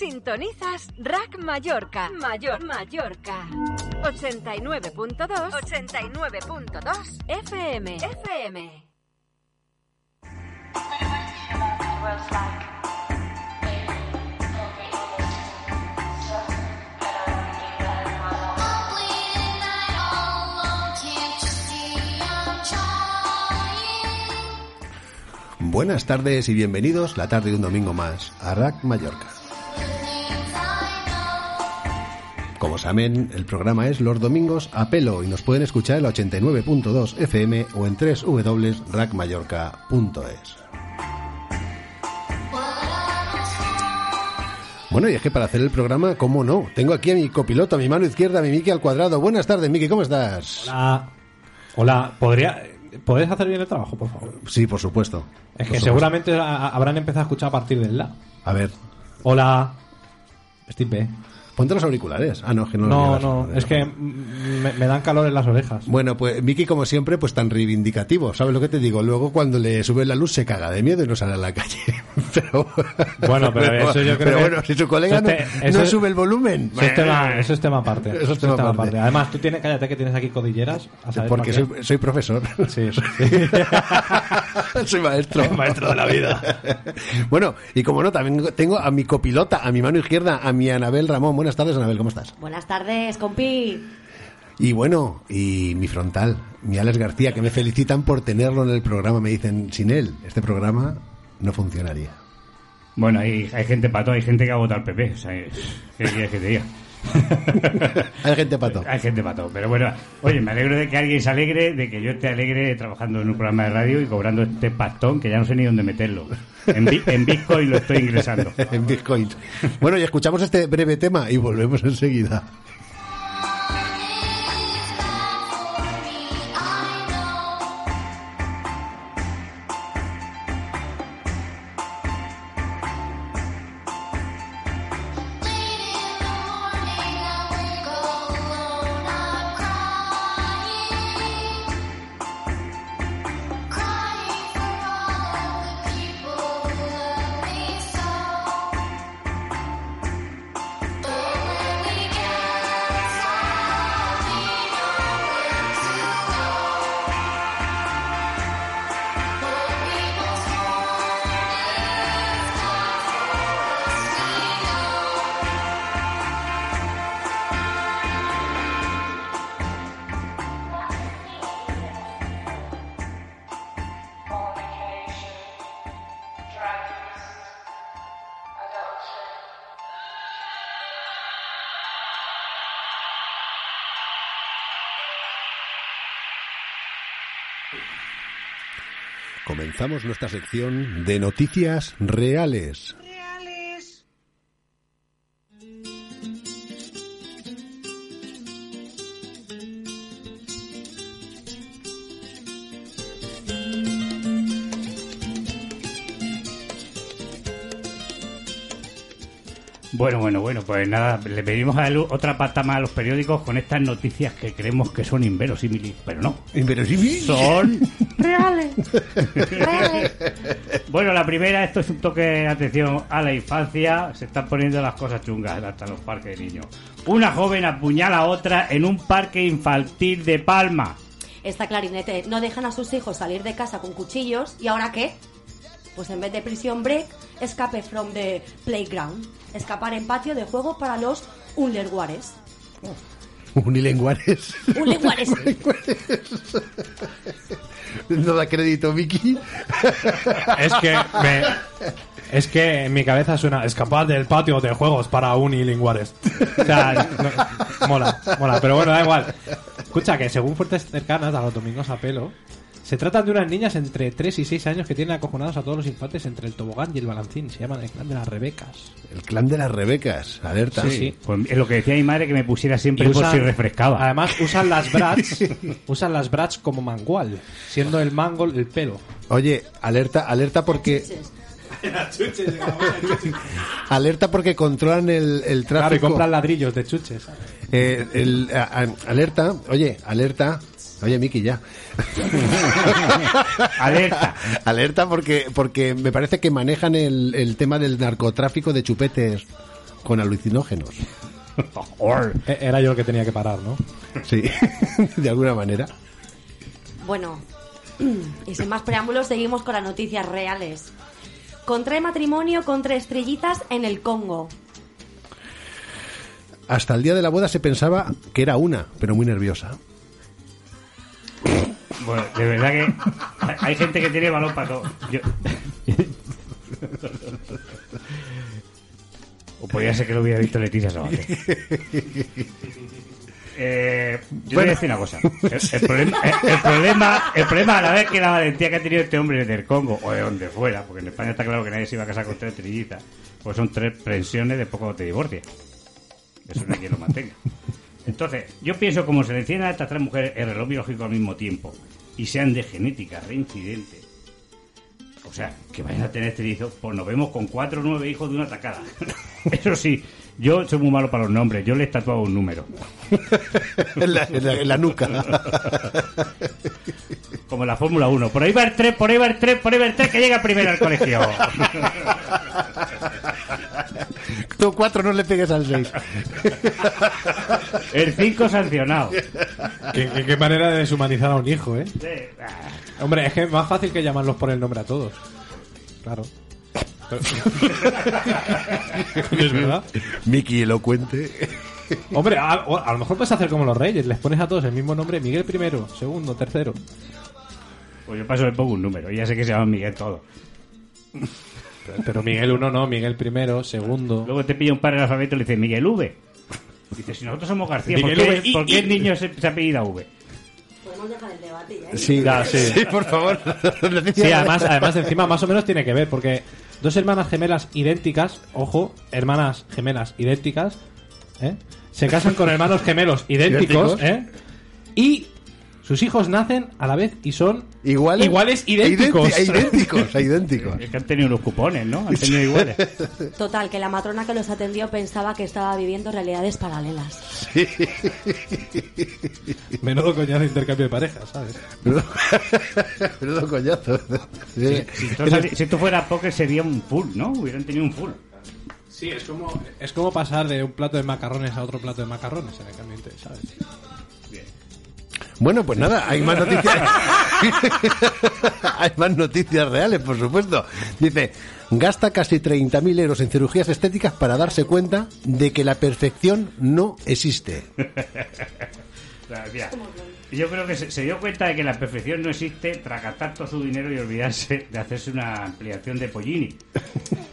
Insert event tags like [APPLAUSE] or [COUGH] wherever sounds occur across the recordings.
Sintonizas Rack Mallorca, Mayor Mallorca. 89.2, 89.2 FM, FM. Buenas tardes y bienvenidos la tarde de un domingo más a Rack Mallorca. Como saben, el programa es los domingos a pelo y nos pueden escuchar en la 89.2 FM o en www.rackmallorca.es. Bueno, y es que para hacer el programa, ¿cómo no? Tengo aquí a mi copiloto, a mi mano izquierda, a mi Miki al cuadrado. Buenas tardes, Miki, ¿cómo estás? Hola. Hola, ¿podría, ¿podés hacer bien el trabajo, por favor? Sí, por supuesto. Es Por que supuesto. seguramente habrán empezado a escuchar a partir del la. A ver, Hola. Steve. Ponte los auriculares. Ah, no, es que no los No, llevas. no, es que me, me dan calor en las orejas. Bueno, pues Miki, como siempre, pues tan reivindicativo. ¿Sabes lo que te digo? Luego, cuando le sube la luz, se caga de miedo y no sale a la calle. [LAUGHS] pero, Bueno, pero eso yo creo pero que- bueno, si su colega eso no, es te- eso no es- sube el volumen. Eso es tema, eso es tema aparte. Eso es tema aparte. Además, tú tienes, cállate que tienes aquí codilleras. a saber Porque soy, profesor. Sí, sí. [LAUGHS] soy maestro. [LAUGHS] Maestro de la vida. bueno, y como no, también tengo a mi copilota, a mi mano izquierda, a mi Anabel Ramón. Buenas tardes, Anabel, ¿cómo estás? Buenas tardes, compi. Y bueno, y mi frontal, mi Alex García, que me felicitan por tenerlo en el programa. Me dicen, sin él, este programa no funcionaría. Bueno, hay, hay gente pato, hay gente que ha votado al PP. O sea, ¿qué quieres que te diga? [LAUGHS] Hay gente pato. Hay gente pato. Pero bueno, oye, me alegro de que alguien se alegre, de que yo esté alegre trabajando en un programa de radio y cobrando este pastón que ya no sé ni dónde meterlo. En, en Bitcoin lo estoy ingresando. [LAUGHS] en bitcoins. Bueno, y escuchamos este breve tema y volvemos enseguida. Comenzamos nuestra sección de noticias reales. Bueno, bueno, bueno, pues nada, le pedimos a él otra pata más a los periódicos con estas noticias que creemos que son inverosímiles, pero no. Inverosímil. Son [LAUGHS] reales. Bueno, la primera, esto es un toque de atención a la infancia. Se están poniendo las cosas chungas hasta los parques de niños. Una joven apuñala a otra en un parque infantil de Palma. Esta clarinete no dejan a sus hijos salir de casa con cuchillos. ¿Y ahora qué? Pues en vez de prisión break, escape from the playground. Escapar en patio de juego para los unlerguares. [LAUGHS] Unilenguares. Unlerguares. [LAUGHS] no da crédito, Vicky. [LAUGHS] Es que me, es que en mi cabeza suena escapar del patio de juegos para unilinguales. O sea, no- mola, mola, pero bueno, da igual. Escucha que según fuentes cercanas a los domingos a pelo, Se trata de unas niñas entre 3 y 6 años que tienen acojonados a todos los infantes entre el tobogán y el balancín. Se llaman el clan de las Rebecas. El clan de las Rebecas, alerta. Sí, sí. Pues es lo que decía mi madre que me pusiera siempre Y por usan- si refrescaba. Además usan las [LAUGHS] brats, usan las brats como mangual, siendo el mango el pelo. Oye, alerta, alerta porque [LAUGHS] alerta porque controlan el, el Claro, y tráfico. compran ladrillos de chuches. Eh, el- a- a- alerta, oye, alerta. Oye, Miki, ya. [LAUGHS] Alerta. alerta porque porque me parece que manejan el, el tema del narcotráfico de chupetes con alucinógenos. [LAUGHS] E- Era yo el que tenía que parar, ¿no? Sí, [LAUGHS] de alguna manera. Bueno, y sin más preámbulos, seguimos con las noticias reales. Contrae matrimonio con tres estrellitas en el Congo. Hasta el día de la boda se pensaba que era una, pero muy nerviosa. Bueno, de verdad que hay- gente que tiene balón para todo. Yo- o podría ser que lo hubiera visto Leticia Sabater. Eh, yo voy a decir una cosa. El, problema, el, problema, el problema a la vez que la valentía que ha tenido este hombre del Congo o de donde fuera, porque en España está claro que nadie se iba a casar con tres trillitas, pues son tres pensiones de poco te divorcias. Eso no hay quien lo mantenga. Entonces, yo pienso como se le encienden a estas tres mujeres el reloj biológico al mismo tiempo y sean de genética reincidente. O sea, que vayan a tener trillizos, pues nos vemos con cuatro o nueve hijos de una tacada. [LAUGHS] Eso sí, yo soy muy malo para los nombres, yo les he tatuado un número. [LAUGHS] en, la, en la- en la nuca. Como en la Fórmula 1. Por ahí va el 3, por ahí va el 3, por ahí va el 3 que llega primero al colegio. [LAUGHS] Tú cuatro no le pegues al seis. El 5 sancionado. ¿Qué, qué- qué manera de deshumanizar a un hijo, ¿eh? Hombre, es que es más fácil que llamarlos por el nombre a todos. Claro. [LAUGHS] Es verdad. Miki elocuente. Hombre, a, a lo mejor puedes hacer como los reyes. Les pones a todos el mismo nombre. Miguel primero, segundo, tercero. Pues yo paso le pongo un número, ya sé que se llama Miguel todo. Pero Miguel uno no, Miguel primero, segundo. Luego te pilla un padre el alfabeto y le dice Miguel V. Dice, si nosotros somos García, ¿por Miguel qué, V, y- por qué el niño se, se apellida V? Podemos dejar el debate ya. ¿eh? Sí, Ya, sí. [LAUGHS] sí, por favor. Sí, además, además encima más o menos tiene que ver, porque dos hermanas gemelas idénticas, ojo, hermanas gemelas idénticas, ¿eh? se casan con hermanos gemelos idénticos, Idénticos. ¿eh? y sus hijos nacen a la vez y son Iguales, iguales idénticos. idénti- idénticos, idénticos. Es que han tenido unos cupones, ¿no? Han tenido iguales. [LAUGHS] Total, que la matrona que los atendió pensaba que estaba viviendo realidades paralelas. Menudo coñazo de intercambio de parejas, ¿sabes? Menudo, [LAUGHS] menudo coñazo. Sí. Entonces, si esto fuera póker sería un full, ¿no? Hubieran tenido un full. Sí, es como, es como pasar de un plato de macarrones a otro plato de macarrones en el cambio, ¿sabes? Bueno, pues nada, hay más noticias. [LAUGHS] hay más noticias reales, por supuesto. Dice, gasta casi 30.000 euros en cirugías estéticas para darse cuenta de que la perfección no existe. Mira, yo creo que se, se dio cuenta de que la perfección no existe tras gastar todo su dinero y olvidarse de hacerse una ampliación de pollini.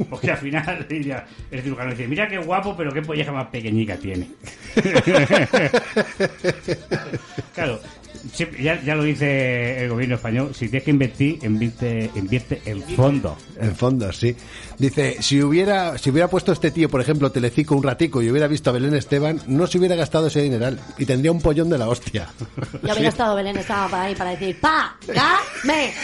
Porque al final [LAUGHS] diría- el cirujano dice, mira qué guapo, pero qué polleja más pequeñica tiene. [LAUGHS] claro, siempre- ya, ya lo dice el gobierno español, si tienes que invertir, invierte, invierte en fondo. En fondo, sí. Dice, si hubiera, si hubiera puesto este tío, por ejemplo, Telecico un ratico y hubiera visto a Belén Esteban, no se hubiera gastado ese dineral y tendría un pollón de la hostia. [LAUGHS] Ya hubiera estado Belén, estaba para ahí para decir ¡Pa! ¡Ya! ¡Me! [LAUGHS]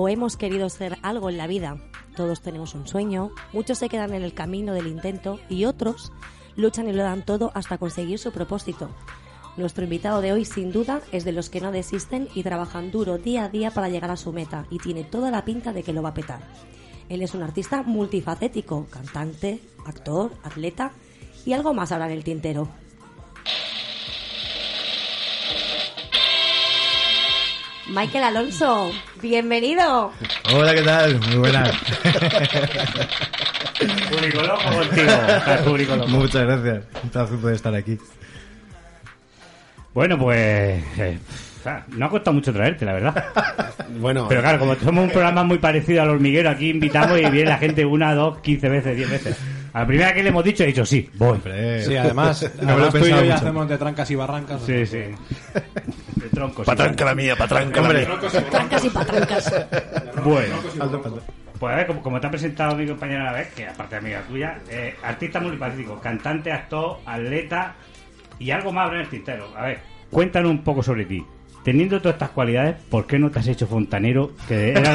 o hemos querido ser algo en la vida. Todos tenemos un sueño, muchos se quedan en el camino del intento y otros luchan y lo dan todo hasta conseguir su propósito. Nuestro invitado de hoy, sin duda, es de los que no desisten y trabajan duro día a día para llegar a su meta y tiene toda la pinta de que lo va a petar. Él es un artista multifacético, cantante, actor, atleta y algo más ahora en el tintero. Michael Alonso, bienvenido. Hola, ¿qué tal? Muy buenas. Público loco contigo. el público loco. Muchas gracias. Un placer poder estar aquí. Bueno, pues. eh, ah, no ha costado mucho traerte, la verdad. [LAUGHS] Bueno, Pero claro, como somos un programa muy parecido al hormiguero, aquí invitamos y viene la gente una, dos, quince veces, diez veces. A la primera que le hemos dicho, he dicho sí, voy. Sí, además, no me lo he además tú y yo ya hacemos de trancas y barrancas. Sí, sí. De troncos. Patranca la mía, patranca Hombre, Trancas y patrancas. Bueno. Pues a ver, como, como te ha presentado mi compañera a la vez, que aparte de amiga tuya, eh, artista multifacético, cantante, actor, atleta Y algo más en el tintero. A ver, cuéntanos un poco sobre ti. Teniendo todas estas cualidades, ¿por qué no te has hecho fontanero? Que era,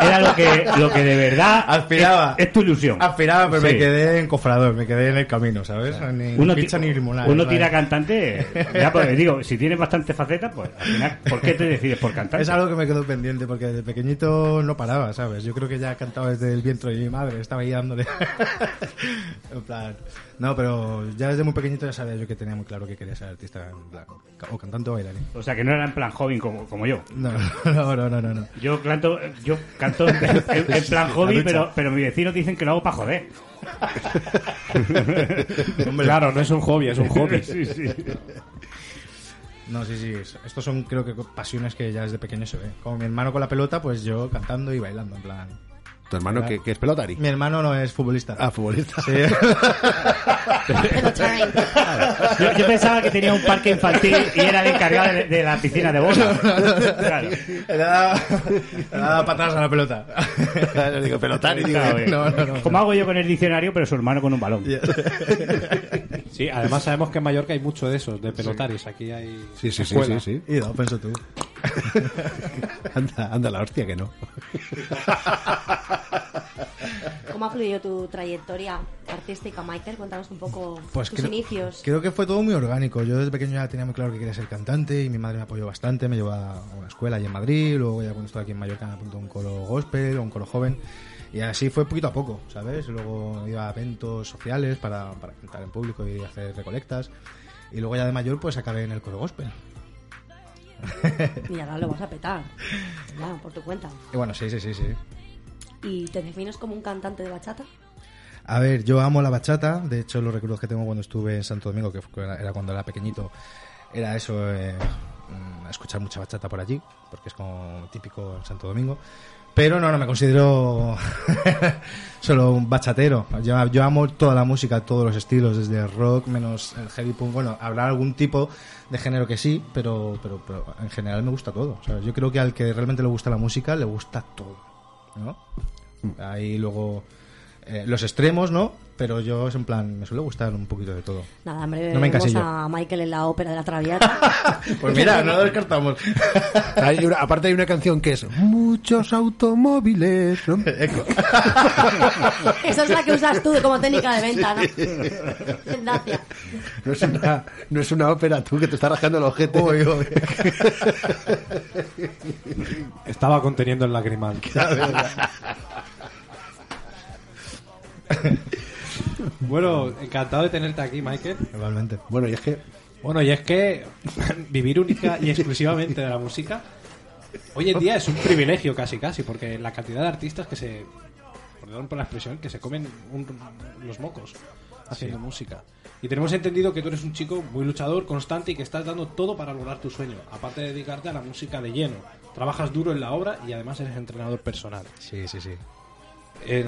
era lo que lo que de verdad Aspiraba. Es, es tu ilusión. Aspiraba, pero Sí. me quedé encofrador, me quedé en el camino, ¿sabes? Ni Uno, ti- ni limonada. uno ¿sabes? tira cantante. Ya, pues [LAUGHS] digo, si tienes bastante facetas, pues al final, ¿por qué te decides por cantante? Es algo que me quedó pendiente porque desde pequeñito no paraba, ¿sabes? Yo creo que ya cantaba desde el vientre de mi madre, estaba ahí dándole. [LAUGHS] en plan. No, pero ya desde muy pequeñito ya sabía yo que tenía muy claro que quería ser artista, en plan, o cantante o bailarín. O sea, que no era en plan joven como, como yo. No, [LAUGHS] no, no, no, no. no. Yo canto, yo canto en, en- en [LAUGHS] plan La hobby, pero, pero mis vecinos dicen que lo hago para joder. [LAUGHS] Claro, no es un hobby, es un hobby. Sí, sí. No, sí, sí. es- Estos son, creo que, pasiones que ya desde pequeño se ve. Como mi hermano con la pelota, pues yo cantando y bailando, en plan. ¿Tu hermano que, que es pelotari? Mi hermano no es futbolista. Ah, futbolista. Sí. Yo, yo pensaba que tenía un parque infantil y era el encargado de, de la piscina de bola. Claro. Le daba, patadas a la pelota. Le digo, pelotari. digo, Claro. No, no, no. Como hago yo con el diccionario, pero su hermano con un balón. Sí, además sabemos que en Mallorca hay mucho de esos, de pelotaris. Aquí hay. Sí, sí, sí, escuela. sí, sí. Y no, pienso tú. [LAUGHS] Anda, anda la hostia que no. ¿Cómo ha fluido tu trayectoria artística, Michael? Cuéntanos un poco Pues tus creo, inicios. creo que fue todo muy orgánico. Yo desde pequeño ya tenía muy claro que quería ser cantante y mi madre me apoyó bastante. Me llevó a una escuela allí en Madrid, luego ya cuando estaba aquí en Mallorca me apuntó a un coro gospel, a un coro joven. Y así fue poquito a poco, ¿sabes? Luego iba a eventos sociales para, para cantar en público y hacer recolectas. Y luego ya de mayor pues acabé en el coro gospel. [LAUGHS] Y ahora lo vas a petar. Ya, por tu cuenta. Y bueno, sí, sí, sí, sí. ¿Y te defines como un cantante de bachata? A ver, yo amo la bachata. De hecho, los recuerdos que tengo cuando estuve en Santo Domingo, que era cuando era pequeñito, era eso, eh, mm, escuchar mucha bachata por allí, porque es como típico en Santo Domingo. Pero no, no me considero [LAUGHS] solo un bachatero. Yo, yo amo toda la música, todos los estilos, desde el rock menos el heavy punk. Bueno, habrá algún tipo de género que sí, pero, pero, pero en general me gusta todo. O sea, yo creo que al que realmente le gusta la música, le gusta todo. ¿no? Ahí luego eh, los extremos, ¿no? Pero yo es en plan, me suele gustar un poquito de todo. Nada, hombre, No me vemos a Michael en la ópera de la Traviata. [LAUGHS] Pues mira, no lo descartamos. [LAUGHS] Hay una- aparte hay una canción que es Muchos automóviles. ¿no? [LAUGHS] Esa es la que usas tú como técnica de venta, ¿no? Gracias. No es una, no es una ópera tú que te estás rascando el ojete. Uy, uy. Estaba conteniendo el lagrimal. [LAUGHS] bueno, encantado de tenerte aquí, Michael. Igualmente. Bueno, y es que Bueno, y es que [LAUGHS] vivir única y exclusivamente de la música hoy en día es un privilegio casi casi, porque la cantidad de artistas que se, perdón por la expresión, que se comen un- los mocos haciendo música. Y tenemos entendido que tú eres un chico muy luchador, constante y que estás dando todo para lograr tu sueño, aparte de dedicarte a la música de lleno. Trabajas duro en la obra y además eres entrenador personal. Sí, sí, sí. Eh,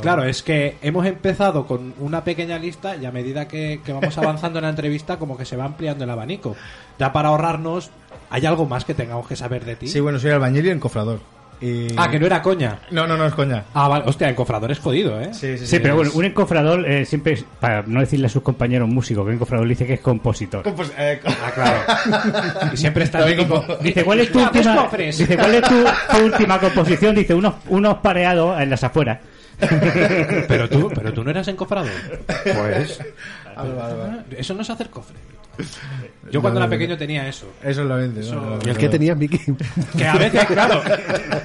Claro, es que hemos empezado con una pequeña lista y a medida que, que vamos avanzando en la entrevista como que se va ampliando el abanico. Ya para ahorrarnos, ¿hay algo más que tengamos que saber de ti? Sí, bueno, soy albañil y encofrador. Y... Ah, que no era coña. No, no, no es coña. Ah, vale. Hostia, encofrador es jodido, ¿eh? Sí, sí, Sí, pero bueno, un encofrador eh, siempre, es- para no decirle a sus compañeros músicos que un encofrador dice que es compositor. Eh, Ah, claro. Y siempre está Dice, ¿cuál es tu pues última, cofres. dice, ¿cuál es tu, tu última composición? Dice, unos, unos pareados en las afueras. [LAUGHS] Pero tú, pero tú no eras encofrador. Pues. Vale, vale, vale. Eso no es hacer cofre. Yo cuando No, era pequeño tenía eso. Eso es lo vende. Eso- no, no, ¿Y el que tenías, Miki? Que a veces, claro,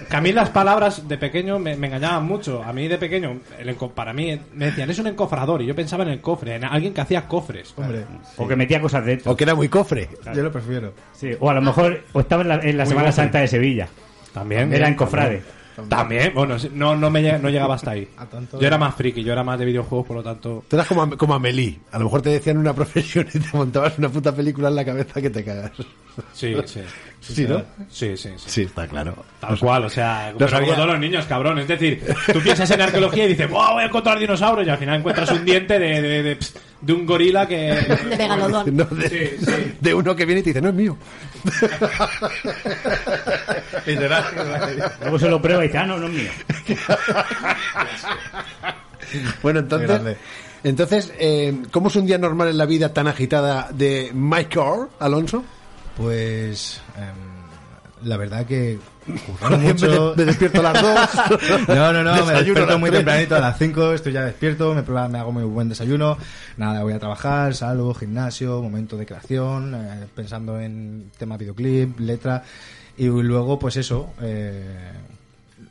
que a mí las palabras de pequeño me, me engañaban mucho. A mí de pequeño, el enco- para mí, me decían, es un encofrador. Y yo pensaba en el cofre, en alguien que hacía cofres. Hombre, O que metía cosas dentro. O que era muy cofre. yo lo prefiero. Sí, o a lo mejor o estaba en la, en la Semana cofre. Santa de Sevilla. También. Era encofrade. También, bueno, sí, no, no, me, no llegaba hasta ahí. A tanto- Yo era más friki, yo era más de videojuegos, por lo tanto. Tú eras como, Am- como Amelie. A lo mejor te decían una profesión y te montabas una puta película en la cabeza que te cagas. Sí, [LAUGHS] sí. Sí, ¿no? Sí, sí, sí. Sí, está claro. Tal cual, o sea, sabía. como todos los niños, cabrón. Es decir, tú piensas en arqueología y dices, ¡wow! Voy a encontrar dinosaurios. Y al final encuentras un diente de, de, de, de un gorila que. De megalodón. No, de, Sí, sí. de uno que viene y te dice, no es mío. [LAUGHS] Luego se lo prueba y dice, ah, no, no es mío. Bueno, entonces. Entonces, eh, ¿cómo es un día normal en la vida tan agitada de Michael Alonso? Pues em, la verdad que [LAUGHS] Me, mucho. me despierto a las dos. [LAUGHS] No, no, no, me Desayuno a despierto muy tempranito a las 5, estoy ya despierto, me, prueba- me hago muy buen desayuno, nada, voy a trabajar, salgo, gimnasio, momento de creación, eh, pensando en tema videoclip, letra, y luego pues eso, eh,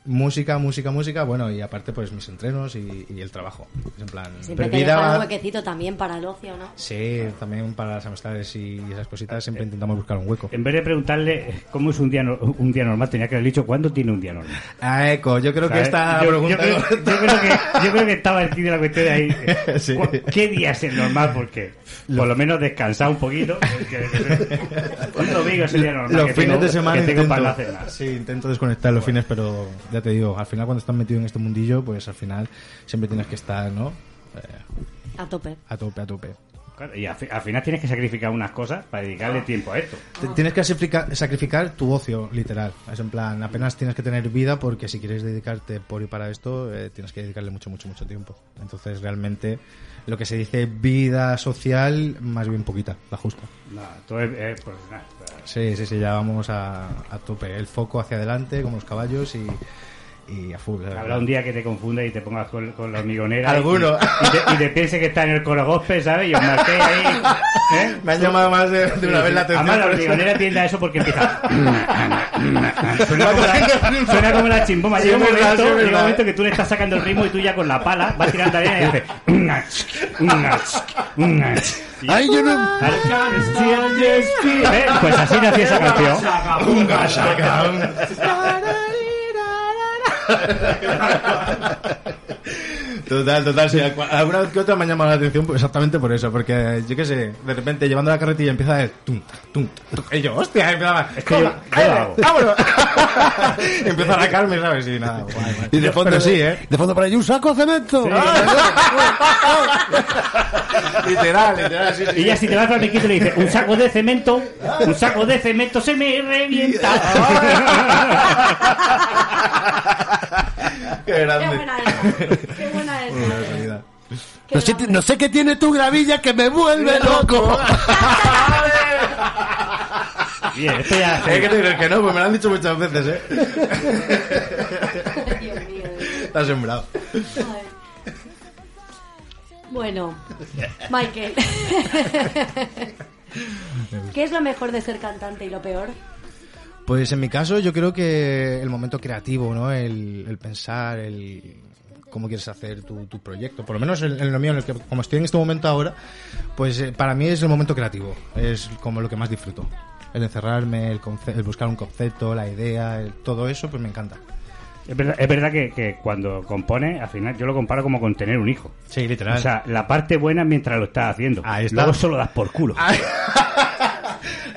música, música, música, bueno, y aparte pues mis entrenos y, y el trabajo. Es en plan, Siempre te dejan un huequecito también para el ocio, ¿no? Sí, también para las amistades y esas cositas siempre intentamos buscar un hueco. En vez de preguntarle cómo es un día, no- un día normal, tenía que haber dicho cuándo tiene un día normal. Ah, eco, yo creo que yo, pregunta... yo creo, yo creo que, yo creo que estaba el de la cuestión de ahí. [LAUGHS] Sí. ¿Cu- ¿Qué día es el normal? Porque por lo menos descansar un poquito. porque- [LAUGHS] Un domingo es el día normal. Los que fines tengo- de semana que tengo intento, para hacer nada. sí, intento desconectar los fines, pero ya te digo, al final cuando estás metido en este mundillo, pues al final siempre tienes que estar, ¿no? Eh, A tope. a tope, a tope. Claro, Y al, fi- al final tienes que sacrificar unas cosas para dedicarle tiempo a esto. Tienes que sacrificar, sacrificar tu ocio, literal. Es en plan, apenas tienes que tener vida porque si quieres dedicarte por y para esto, eh, tienes que dedicarle mucho, mucho, mucho tiempo. Entonces, realmente, lo que se dice vida social, más bien poquita, la justa. No, todo es, es profesional. Sí, sí, sí, ya vamos a, a tope. El foco hacia adelante, como los caballos y, y a full. la Habrá un día que te confunda y te pongas con, con la hormigonera. Alguno. Y, y te, y te piense que está en el coro gospel, ¿sabes? Y os marqué ahí. ¿eh? Me han llamado más de, de una vez la atención. Además, la hormigonera tiende a eso porque empieza. suena, como la, suena como la chimboma. Sí, Llega un, verdad, momento, sí, llega un verdad. momento que tú le estás sacando el ritmo y tú ya con la pala vas tirando arena y haces. Ay, yo no. ¿Eh? Pues así nació esa canción. Total, total, sí. Algu- Alguna vez que otra me ha llamado la atención pues, exactamente por eso, porque yo qué sé, de repente llevando la carretilla empieza a ver tum, tum, tum, y yo, hostia, empezaba, es que yo- yo lo hago. vámonos. [LAUGHS] empieza a arrancarme, ¿sabes? Y nada, guay, guay. Y de fondo, Pero sí, ¿eh? De fondo por ahí un saco de cemento. [LAUGHS] literal, literal, sí, sí. Y ya si te vas al riquito y le dices, un saco de cemento, un saco de cemento se me revienta. [LAUGHS] Qué [LAUGHS] Qué grande. buena esa. Qué buena esa. [LAUGHS] Una realidad. Qué No sé, no sé qué tiene tu gravilla que me vuelve loco. [LAUGHS] Bien, esto ya... Hay que decir que no, pues me lo han dicho muchas veces, ¿eh? Dios mío. Está sembrado. Bueno, Michael. ¿Qué es lo mejor de ser cantante y lo peor? Pues en mi caso yo creo que el momento creativo, ¿no? El, el pensar, el cómo quieres hacer tu, tu proyecto. Por lo menos en, en lo mío, en el que, como estoy en este momento ahora, pues eh, para mí es el momento creativo. Es como lo que más disfruto. El encerrarme, el, el buscar un concepto, la idea, el- todo eso, pues me encanta. Es verdad, es verdad que, que cuando compone, al final yo lo comparo como con tener un hijo. Sí, literal. O sea, la parte buena es mientras lo estás haciendo. Ahí está. Luego solo das por culo. [LAUGHS]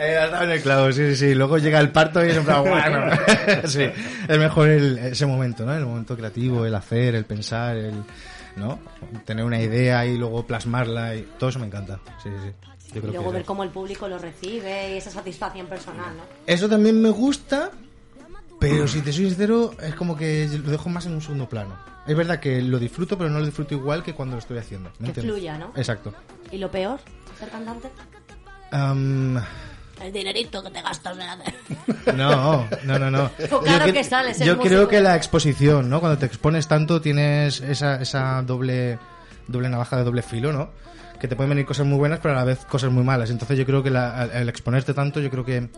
Eh, en el clavo, sí, sí, sí. Luego llega el parto y es en plan, bueno. [LAUGHS] sí, es mejor el- ese momento, ¿no? El momento creativo, el hacer, el pensar, el, ¿no? Tener una idea y luego plasmarla y todo eso me encanta. Sí, sí, sí. Yo Y luego ver cómo el público lo recibe y esa satisfacción personal, ¿no? eso también me gusta, pero si te soy sincero, es como que lo dejo más en un segundo plano. Es verdad que lo disfruto, pero no lo disfruto igual que cuando lo estoy haciendo. ¿me Que entiendes? fluya, ¿no? Exacto. ¿Y lo peor? ¿Ser cantante? Am, El dinerito que te gastas en hacer. No, no, no, no. Claro Yo que ser Yo músico. creo que la exposición, ¿no? Cuando te expones tanto tienes esa, esa doble, doble navaja de doble filo, ¿no? Que te pueden venir cosas muy buenas, pero a la vez cosas muy malas. Entonces yo creo que la- al, al exponerte tanto, yo creo que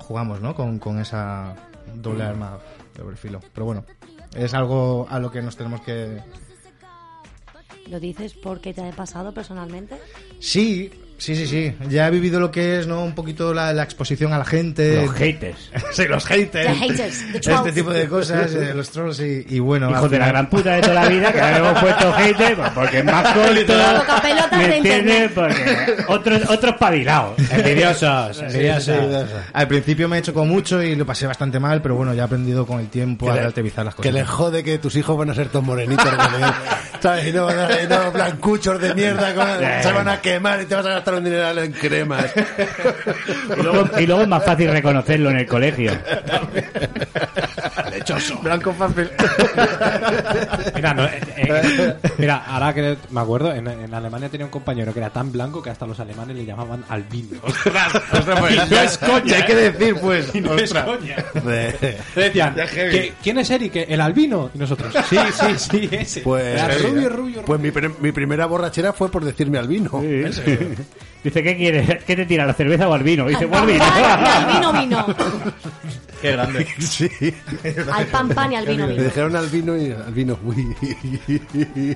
jugamos, ¿no? Con, con esa doble arma de doble filo. Pero bueno, es algo a lo que nos tenemos que... ¿Lo dices porque te ha pasado personalmente? Sí, sí, sí, sí. Ya he vivido lo que es, ¿no? Un poquito la, la exposición a la gente. Los haters. [LAUGHS] sí, los haters. The haters, the Este tipo de cosas, eh, los trolls y, y bueno. Hijos de la gran puta de toda la vida, que ahora le hemos puesto haters pues, porque es más [LAUGHS] corto. ¿Me de entiendes? Porque otros, otros pabilados. [LAUGHS] Envidiosos, Sí, envidiosos. sí, sí. Al principio me he hecho con mucho y lo pasé bastante mal, pero bueno, ya he aprendido con el tiempo a relativizar las Que cosas. le jode que tus hijos van a ser todos morenitos, ¿sabes? Y no, van a- y no blancuchos de mierda, con- se van a quemar y te vas a gastar un dinero en cremas. Y luego, y luego es más fácil reconocerlo en el colegio. Lechoso. Blanco fácil. Mira, no, eh, eh, mira, ahora que me acuerdo, en, en Alemania tenía un compañero que era tan blanco que hasta los alemanes le llamaban albino. Ostras, ostras, pues, Y no es coña, hay que ¿eh? decir, pues. Y no es ostras. coña. De- decían. "¿Qué- ¿quién es Eric? ¿El albino? Y nosotros, sí, sí, sí, ese. Pues, Era rubio, rubio, pues mi, mi primera borrachera fue por decirme al vino. Dice, ¿qué quieres? ¿Qué te tira, la cerveza o al vino? Dice, pues al vino. Al vino vino. [LAUGHS] Qué grande. Sí. Al pan pan y al vino Me vino. dijeron al vino y al vino. Uy. [LAUGHS]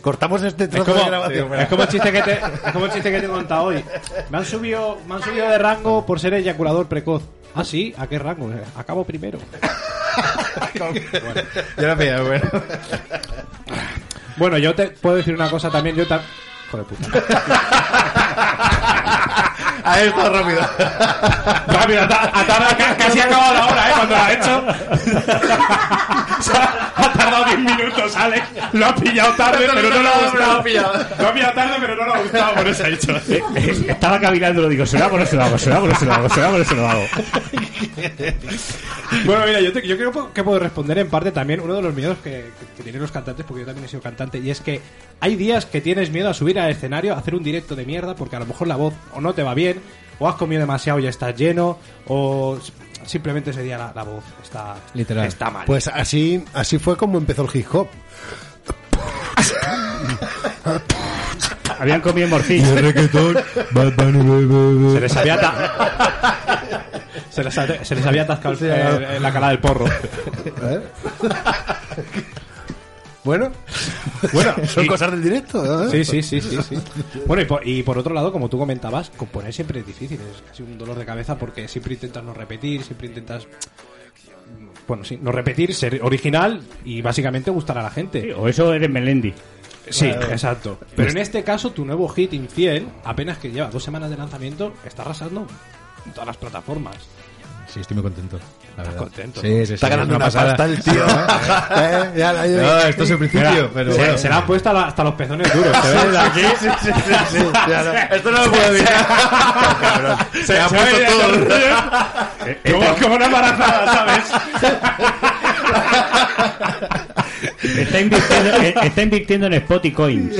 Cortamos este Es trozo como, de grabación. es como el chiste que te, es como el chiste que te he contado hoy. Me han subido, me han subido de rango por ser eyaculador precoz. Ah, sí, ¿a qué rango? Acabo primero. Yo lo pillado, bueno. Bueno, yo te puedo decir una cosa también. Yo ta- Joder, puta. [LAUGHS] A esto rápido. [LAUGHS] Rápido, ha ta- ha tardado- ca- casi ha acabado la hora, ¿eh? Cuando lo ha hecho. [LAUGHS] [LAUGHS] Ha tardado 10 minutos, Alex. Lo ha pillado tarde, pero no ha Lo ha gustado. pillado. Lo ha pillado tarde, pero no le ha gustado. Por eso ha. Eh, Estaba cavilando, lo digo, ¿se lo hago o no se lo hago? ¿Se lo hago o no se lo hago? ¿Se lo hago o no se lo hago? Bueno, mira, yo, te- yo creo que puedo responder en parte también uno de los miedos que, que tienen los cantantes, porque yo también he sido cantante, y es que hay días que tienes miedo a subir al escenario, a hacer un directo de mierda, porque a lo mejor la voz o no te va bien, o has comido demasiado y ya estás lleno, o simplemente ese día la, la voz está, Literal. está mal. Pues así, así fue como empezó el hip hop. Habían comido morcilla. se les había se, les, se les había atascado el- eh, la cara del porro. ¿Eh? [LAUGHS] Bueno, [LAUGHS] Bueno, [LAUGHS] son y- cosas del directo. ¿eh? Sí, sí, sí, sí, sí. Bueno, y por, y por otro lado, como tú comentabas, componer siempre es difícil, es casi un dolor de cabeza porque siempre intentas no repetir, siempre intentas, bueno, sí, no repetir, ser original y básicamente gustar a la gente. O eso eres Melendi. Sí, exacto. Pero en este caso, tu nuevo hit Infiel, apenas que lleva dos semanas de lanzamiento, está arrasando en todas las plataformas. Sí, estoy muy contento. Verdad. contento, Sí, sí, sí. Está es ganando una pasada. pasta el tío. [LAUGHS] ¿Eh? Ya, la- No, esto es el principio, Mira, pero se, bueno. se le han puesto hasta los pezones duros. [LAUGHS] ¿te ves? Aquí ya, no. [LAUGHS] Esto no lo puedo evitar. se, ha puesto todo. como, como una embarazada, ¿sabes? Está invirtiendo, está invirtiendo en Spot y Coins.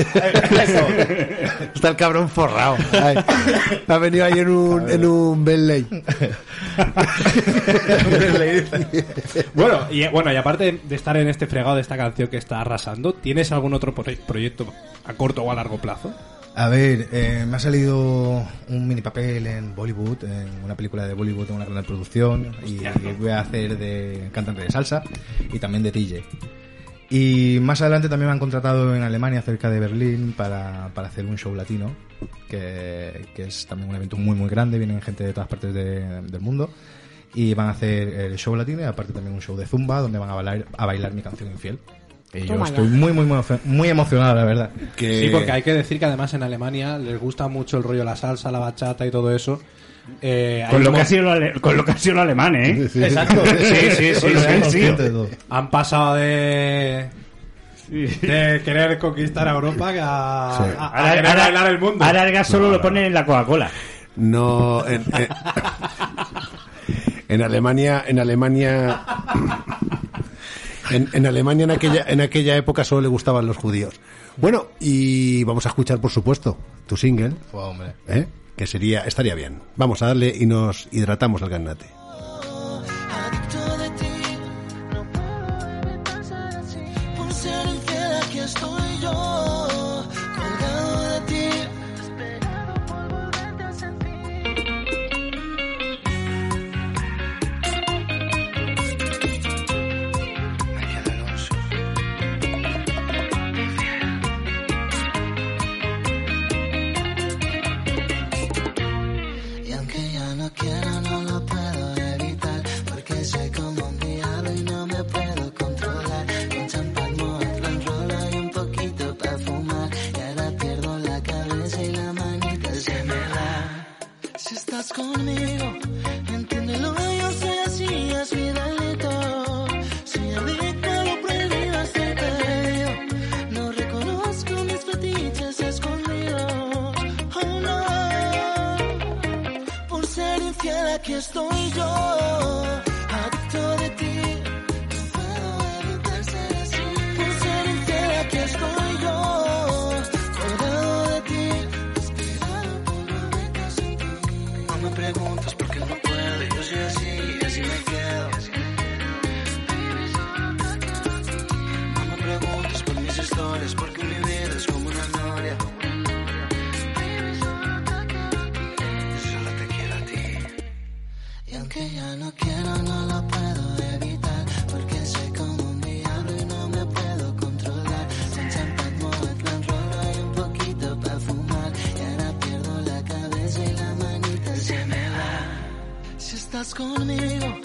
Está el cabrón forrado. Ay, ha venido ahí en un, en un Bentley. [LAUGHS] Bueno y, bueno, y aparte de estar en este fregado de esta canción que está arrasando, ¿tienes algún otro pro- proyecto a corto o a largo plazo? A ver, eh, me ha salido un mini papel en Bollywood, en una película de Bollywood en una gran producción, y voy a hacer de cantante de salsa y también de DJ. Y más adelante también me han contratado en Alemania, cerca de Berlín, para, para hacer un show latino, que, que es también un evento muy muy grande, vienen gente de todas partes de- del mundo, y van a hacer el show latino y aparte también un show de zumba, donde van a bailar, a bailar mi canción Infiel. Y yo estoy muy, muy, muy, muy emocionado, la verdad. Que- Sí, porque hay que decir que además en Alemania les gusta mucho el rollo la salsa, la bachata y todo eso. Eh, Con lo, que ha sido lo con lo que ha sido lo alemán, ¿eh? Exacto. Sí, sí, sí, Soy sí, sí. de todo. Han pasado de de querer conquistar a Europa a, a- a Ahora, querer ahora- bailar el mundo. ahora el gas solo lo ponen en la Coca-Cola. No, en, en- en Alemania, en Alemania, en, en Alemania en aquella, en aquella época solo le gustaban los judíos. Bueno, y vamos a escuchar, por supuesto, tu single, Fue, hombre. ¿eh? Que sería, estaría bien. Vamos a darle y nos hidratamos al ganate. aquí estoy yo, acto de ti. Conmigo.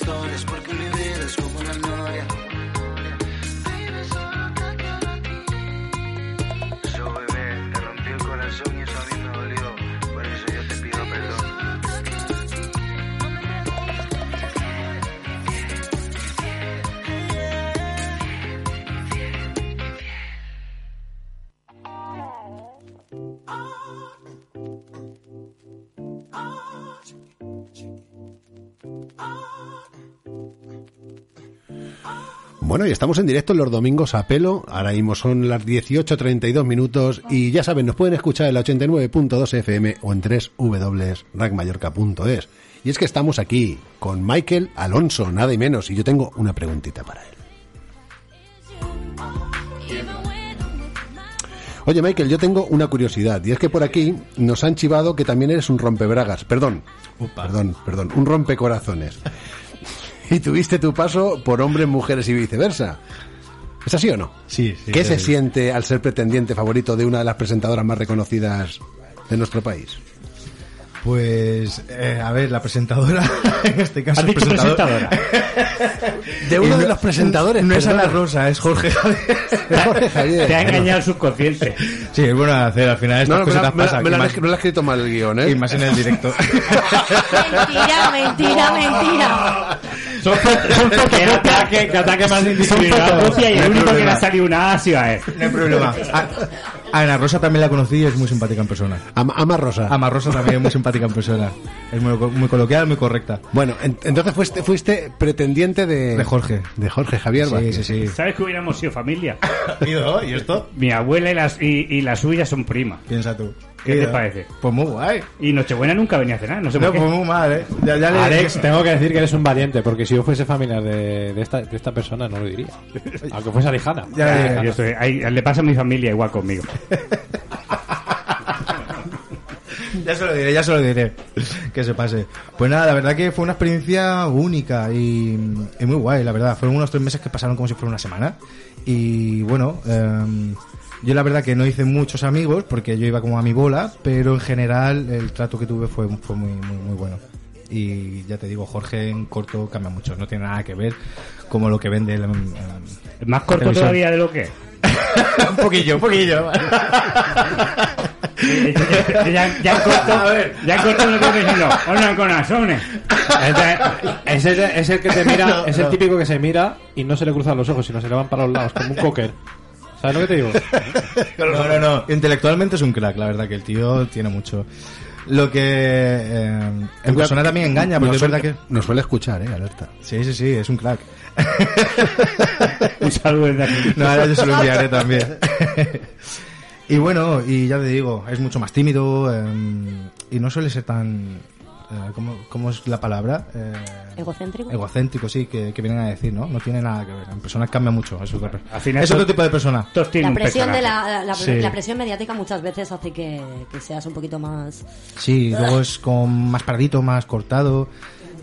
Historias, porque Bueno, y estamos en directo los domingos a pelo. Ahora mismo son las 18.32 minutos y ya saben, nos pueden escuchar en la 89.2 FM o en www.ragmallorca.es. Y es que estamos aquí con Michael Alonso, nada y menos, y yo tengo una preguntita para él. Oye, Michael, yo tengo una curiosidad, y es que por aquí nos han chivado que también eres un rompebragas, perdón, perdón, perdón, un rompecorazones. Y tuviste tu paso por hombres, mujeres y viceversa. ¿Es así o no? Sí, sí. ¿Qué sí. se siente al ser pretendiente favorito de una de las presentadoras más reconocidas de nuestro país? Pues, eh, a ver, la presentadora, [LAUGHS] en este caso... ¿Has dicho presentador- [LAUGHS] De uno de no- los presentadores. No es. Ana Rosa, es Jorge [LAUGHS] Javier. Jorge Javier. Te ha engañado el subconsciente. Sí, es bueno de hacer, al final estas No, cosas me la- pasan. me la y han más- escri- me lo ha escrito mal el guion, ¿eh? y más en el directo. Mentira, mentira, mentira. Son, son [LAUGHS] que ataque, que ataque más indiscriminado. Y el único que le ha salido una A ha sido a él. No hay problema. A, a Ana Rosa también la conocí y es muy simpática en persona. Ama, Ama Rosa. Ama Rosa también es muy simpática en persona. Es muy, muy coloquial, muy correcta. Bueno, en- entonces fuiste, fuiste pretendiente de... De Jorge. De Jorge Javier Sí, Vázquez. sí, sí. ¿Sabes que hubiéramos sido familia? [LAUGHS] ¿Y esto? Mi abuela y, las, y, y la suya son primas. Piensa tú. ¿Qué te parece? Pues muy guay. Y Nochebuena nunca venía a cenar, no sé No, por qué. pues muy mal, ¿eh? Ya, ya le- Alex, tengo que decir que eres un valiente, porque si yo fuese familiar de, de esta, de esta persona no lo diría. [LAUGHS] Aunque fuese Arijana. Ya, yo estoy- ahí- le pasa a mi familia igual conmigo. [LAUGHS] Ya se lo diré, ya se lo diré. Que se pase. Pues nada, la verdad que fue una experiencia única y, y muy guay, la verdad. Fueron unos tres meses que pasaron como si fuera una semana. Y bueno, em, yo la verdad que no hice muchos amigos porque yo iba como a mi bola, pero en general el trato que tuve fue, fue muy, muy, muy bueno. Y ya te digo, Jorge en corto cambia mucho, no tiene nada que ver como lo que vende el, Es más corto televisión. todavía de lo que [LAUGHS] un poquillo, un poquillo. ya, [LAUGHS] ya, ya en corto, ya en corto me estoy diciendo, hola corazones. Es el, es el que te mira, es el típico que se mira y no se le cruzan los ojos, sino se le van para los lados, como un cocker. ¿Sabes lo que te digo? [LAUGHS] No, no, no. Intelectualmente es un crack, la verdad que el tío tiene mucho. Lo que eh, en persona también engaña, porque es verdad que... Nos suele escuchar, ¿eh? Alerta. Sí, sí, sí, es un crack. [LAUGHS] Un saludo desde aquí. No, ahora yo se lo enviaré también. [LAUGHS] y bueno, y ya te digo, es mucho más tímido eh, y no suele ser tan... eh, ¿cómo, cómo es la palabra? Eh, ¿Egocéntrico? egocéntrico, sí, que, que vienen a decir, ¿no? No tiene nada que ver. En personas cambia mucho. Es otro, al final es otro tipo de persona. La un presión, de la, la, Sí. la presión mediática muchas veces hace que, que seas un poquito más... Sí, luego es con más paradito, más cortado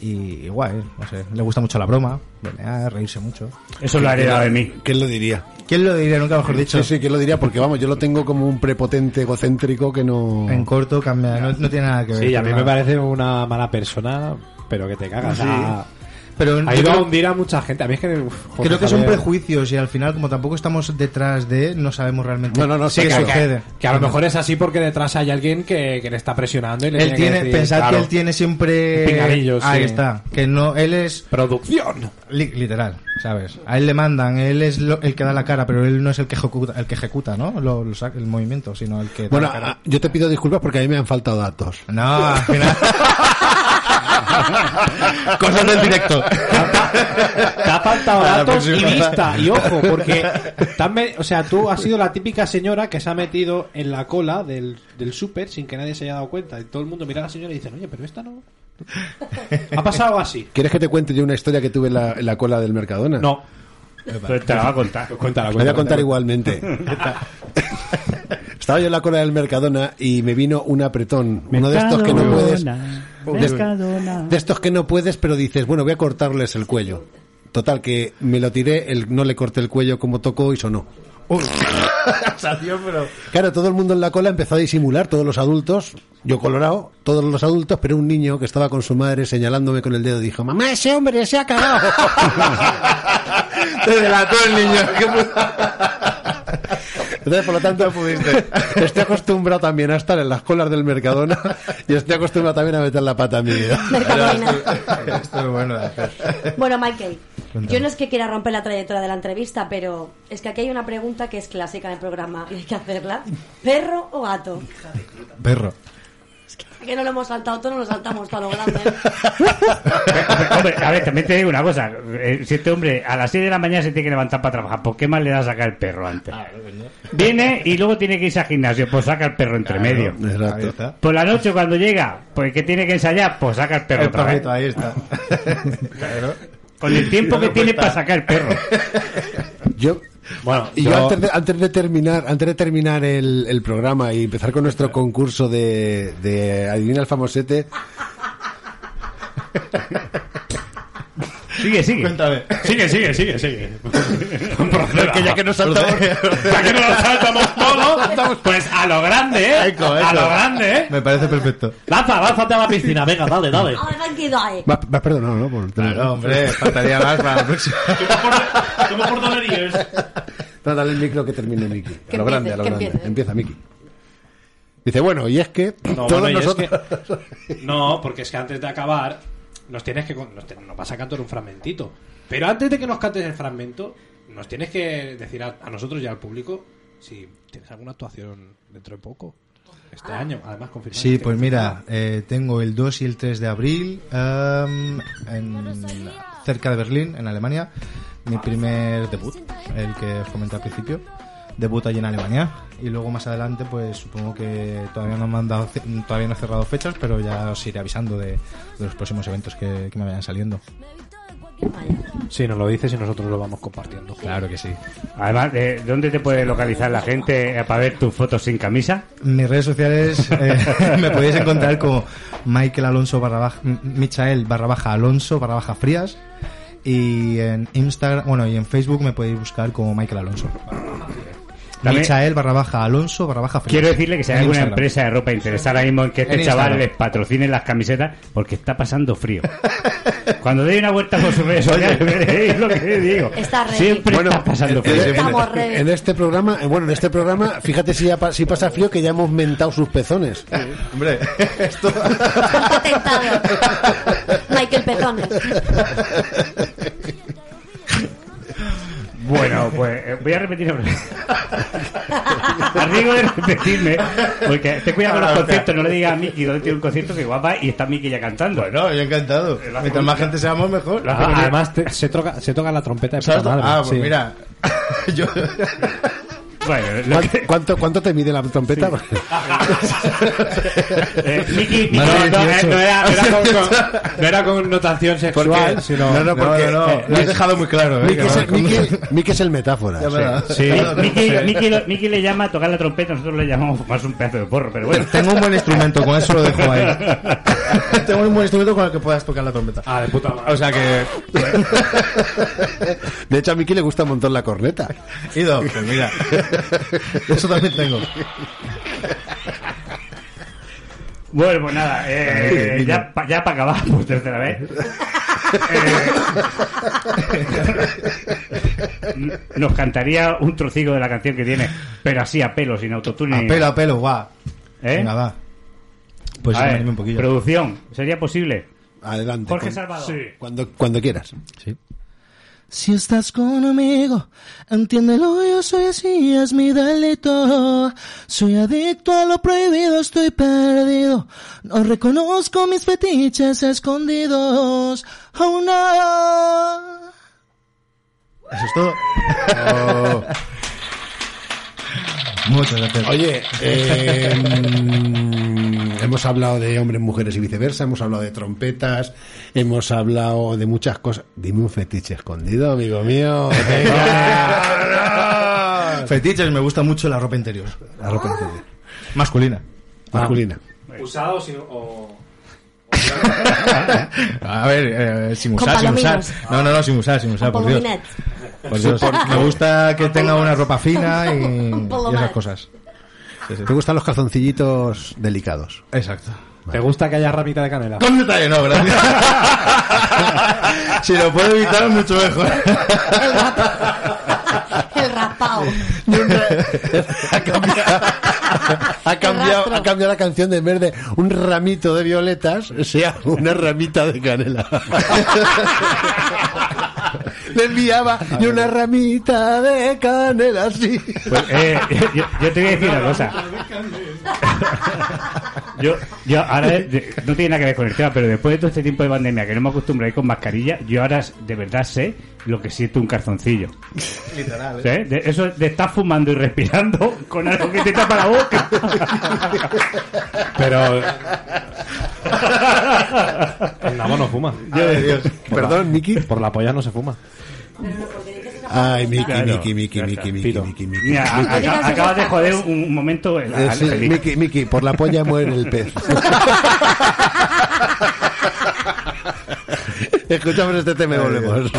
y, guay, no sé, le gusta mucho la broma, bromear, reírse mucho. Eso lo ha heredado de mí. ¿Quién lo diría? ¿Quién lo diría? Nunca mejor dicho. Sí, sí, ¿quién lo diría? Porque vamos, yo lo tengo como un prepotente egocéntrico que no... En corto cambia, no, no tiene nada que ver. Sí, a mí me parece una mala persona, pero que te cagas. Sí. Ah, Pero Ha yo ido a creo- hundir a mucha gente. A mí es que. uf, joder, Creo que son prejuicios y al final, como tampoco estamos detrás de, no sabemos realmente No, no, no, qué sucede. Que a lo mejor es así porque detrás hay alguien que, que le está presionando y le Él tiene, tiene, que decir, pensad claro, que él tiene siempre. Pinganillos, Ahí sí. está. Que no, él es. Producción. li- literal, ¿sabes? A él le mandan, él es lo- el que da la cara, pero él no es el que ejecuta, el que ejecuta ¿no? Lo- lo saca- el movimiento, sino el que da Bueno, la cara. ah, yo te pido disculpas porque a mí me han faltado datos. No, al final. [LAUGHS] [LAUGHS] Cosas del directo. Te ha faltado A la datos y vista. Y ojo, porque me- o sea, tú has sido la típica señora que se ha metido en la cola del, del súper sin que nadie se haya dado cuenta. Y todo el mundo mira a la señora y dice, oye, pero esta no. Ha pasado así. ¿Quieres que te cuente yo una historia que tuve en la, en la cola del Mercadona? No. Pues te la va a contar. Cuéntala, Os voy a cuéntala. contar igualmente. [LAUGHS] Estaba yo en la cola del Mercadona y me vino un apretón. Uno de estos que no puedes. De estos que no puedes, pero dices, bueno, voy a cortarles el cuello. Total, que me lo tiré, el, no le corté el cuello como tocó y sonó. [LAUGHS] Claro, todo el mundo en la cola empezó a disimular, todos los adultos, yo colorado, todos los adultos, pero un niño que estaba con su madre señalándome con el dedo dijo, mamá, ese hombre se ha cagado. [LAUGHS] Te delató el niño. Entonces, por lo tanto, [LAUGHS] estoy acostumbrado también a estar en las colas del Mercadona y estoy acostumbrado también a meter la pata a mi vida. [LAUGHS] Mercadona. Esto es bueno de hacer. Bueno, Michael, Cuéntame. yo no es que quiera romper la trayectoria de la entrevista, pero es que aquí hay una pregunta que es clásica en el programa y hay que hacerla. ¿Perro o gato? Perro. Que no lo hemos saltado todo, no lo saltamos todo a lo grande. [LAUGHS] Hombre, a ver, también te digo una cosa. eh, Si este hombre a las 6 de la mañana se tiene que levantar para trabajar, ¿por qué más le da a sacar el perro antes? Viene y luego tiene que irse al gimnasio, pues saca el perro entre medio. Exacto. Por la noche cuando llega, pues que tiene que ensayar, pues saca el perro El otra vez. perrito, ahí está. [LAUGHS] Claro. Con el tiempo No que tiene para sacar el perro. Yo, Bueno, y yo, yo- antes, de, antes de terminar, antes de terminar el, el programa y empezar con nuestro concurso de, de Adivina el Famosete, Sigue, sigue. Cuéntame. Sigue, sigue, sigue, sigue. [LAUGHS] es que ya que nos saltamos, Ya que no lo saltamos todo, pues a lo grande, ¿eh? Eco, A eco. lo grande, ¿eh? Me parece perfecto. Lanza, lánzate a la piscina, venga, dale, dale. Ahora tranquilo ahí. Va, perdonado, ¿no? Por tener- Claro, hombre, faltaría más para la próxima. ¿Cómo por dolerías? No, dale el micro que termine Miki. A lo grande, a lo grande. empiece. Empieza Miki. Dice, bueno, y es que No, todos bueno, y es nosotros... que- no, porque es que antes de acabar nos tienes que nos, te- nos vas a cantar un fragmentito. Pero antes de que nos cantes el fragmento, nos tienes que decir a, a nosotros y al público si tienes alguna actuación dentro de poco. Este año, además confirmado. Sí, pues mira, eh, tengo el 2 y el 3 de abril em, en, cerca de Berlín, en Alemania. Mi primer debut, el que os comenté al principio. Debut allí en Alemania. Y luego más adelante, pues supongo que todavía no han dado, ce- todavía no he cerrado fechas, pero ya os iré avisando de, de los próximos eventos que, que me vayan saliendo. Sí, nos lo dices y nosotros lo vamos compartiendo. Claro que sí. Además, ¿de dónde te puede localizar la gente eh, para ver tus fotos sin camisa? Mis redes sociales eh, [LAUGHS] me podéis encontrar como Michael Alonso barra baja, Michael barra baja Alonso barra baja Frías y en Instagram, bueno, y en Facebook me podéis buscar como Michael Alonso. También- Michael barra baja Alonso barra baja Frías. Quiero decirle que si hay alguna Instagram. empresa de ropa interesada ahora mismo en que este En chaval les patrocine las camisetas porque está pasando frío. [LAUGHS] Cuando dé una vuelta por sus redes sociales veréis lo que digo. Está ready. Siempre Bueno, está pasando frío. en- Estamos ready. En este programa, eh, bueno, en este programa, fíjate si, ya pa- si pasa frío que ya hemos mentado sus pezones. Hombre, [LAUGHS] esto... Michael Pezones. [LAUGHS] Bueno, pues eh, voy a repetir [LAUGHS] Arriesgo de repetirme, porque te cuida con los conciertos, no le digas a Miki dónde tiene un concierto que guapa y está Miki ya cantando. Bueno, yo encantado. Mientras más gente seamos, mejor. Ah, además, te- se, toca, se toca la trompeta de puta ¿Sabes? madre. Ah, pues sí. mira. [LAUGHS] Yo... Bueno, ¿Cuánto, que- cuánto, cuánto te mide la trompeta? [LAUGHS] eh, No, Más de no, eh, 18. no era, no era con, con- no era con notación sexual, Porque- sino... no, no, porque- no, no, eh, lo has dejado muy claro. ¿eh? Miki, Que es el, Miki- Miki es el metáfora. Sí. lo- Miki le llama a tocar la trompeta, nosotros le llamamos más un pedazo de porro, pero bueno. Tengo un buen instrumento, con eso lo dejo ahí. [LAUGHS] Tengo un buen instrumento con el que puedas tocar la trompeta. Ah, de puta madre. O sea que... [LAUGHS] De hecho, a Miki le gusta un montón la corneta. Ido, pues mira. [LAUGHS] Eso también tengo. Bueno, pues nada, eh, ya, pa- ya para acabar por tercera vez. eh, nos cantaría un trocico de la canción que tiene, pero así a pelo, sin autotune. A pelo, a pelo, va. ¿Eh? Venga, va. Pues A ver, un poquillo. Producción, ¿sería posible? Adelante. Jorge con- Salvador. Cuando, cuando quieras. Sí. Si estás conmigo, entiéndelo, yo soy así, es mi delito. Soy adicto a lo prohibido, estoy perdido. No reconozco mis fetiches escondidos. Oh no. Eso es todo. Oh. [LAUGHS] Muchas gracias. Oye, eh, hemos hablado de hombres, mujeres y viceversa, hemos hablado de trompetas, hemos hablado de muchas cosas. Dime un fetiche escondido, amigo mío. [LAUGHS] Venga. Fetiches, me gusta mucho la ropa interior. La ropa interior. Masculina. Masculina. ¿Usado sin- o...? [LAUGHS] A ver, eh, sin usar, sin usar. No, no, no, sin usar, sin usar, por Dios. palominet. Por Dios. Me gusta que tenga una ropa fina y, [LAUGHS] esas cosas. ¿Te gustan los calzoncillitos delicados? Exacto. ¿Te gusta que haya ramita de canela? Con detalle, no, gracias. [LAUGHS] si lo puedo evitar, mucho mejor. El rapao. ha, cambiado, ha, cambiado, ha cambiado la canción de en vez de un ramito de violetas, sea una ramita de canela. [LAUGHS] Le enviaba [LAUGHS] y una ramita de canela, sí. Pues, eh, yo, yo te voy a decir una cosa. [LAUGHS] [LAUGHS] Yo, yo ahora, de- no tiene nada que ver con el tema, pero después de todo este tiempo de pandemia que no me acostumbro a ir con mascarilla, yo ahora de verdad sé lo que siente un calzoncillo. Literal, ¿Sí? De- eso de estar fumando y respirando con algo que te tapa la boca. Pero... [LAUGHS] El nabo no fuma. De Dios. Perdón, Miki. Por la polla no se fuma. Ay, Miki, Claro. Miki, Miki, Miki. Miki. Miki, Miki. Acabas de joder un, un momento. Eh. Miki, Miki, por la polla muere el pez. [LAUGHS] Escuchamos este tema y volvemos.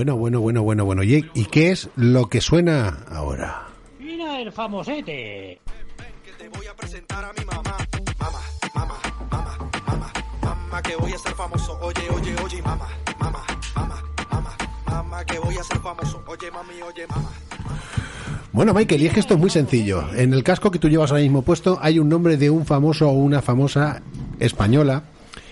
Bueno, bueno, bueno, bueno, bueno. ¿Y, y qué es lo que suena ahora? Mira el famosete. que te voy a presentar a mi mamá. Mamá, mamá, mamá, mamá, mamá, que voy a ser famoso. Oye, oye, oye, mamá, mamá, mamá, mamá, mamá, que voy a ser famoso. Oye, mami, oye, mamá. Bueno, Michael, y es que esto es muy sencillo. En el casco que tú llevas ahora mismo puesto hay un nombre de un famoso o una famosa española.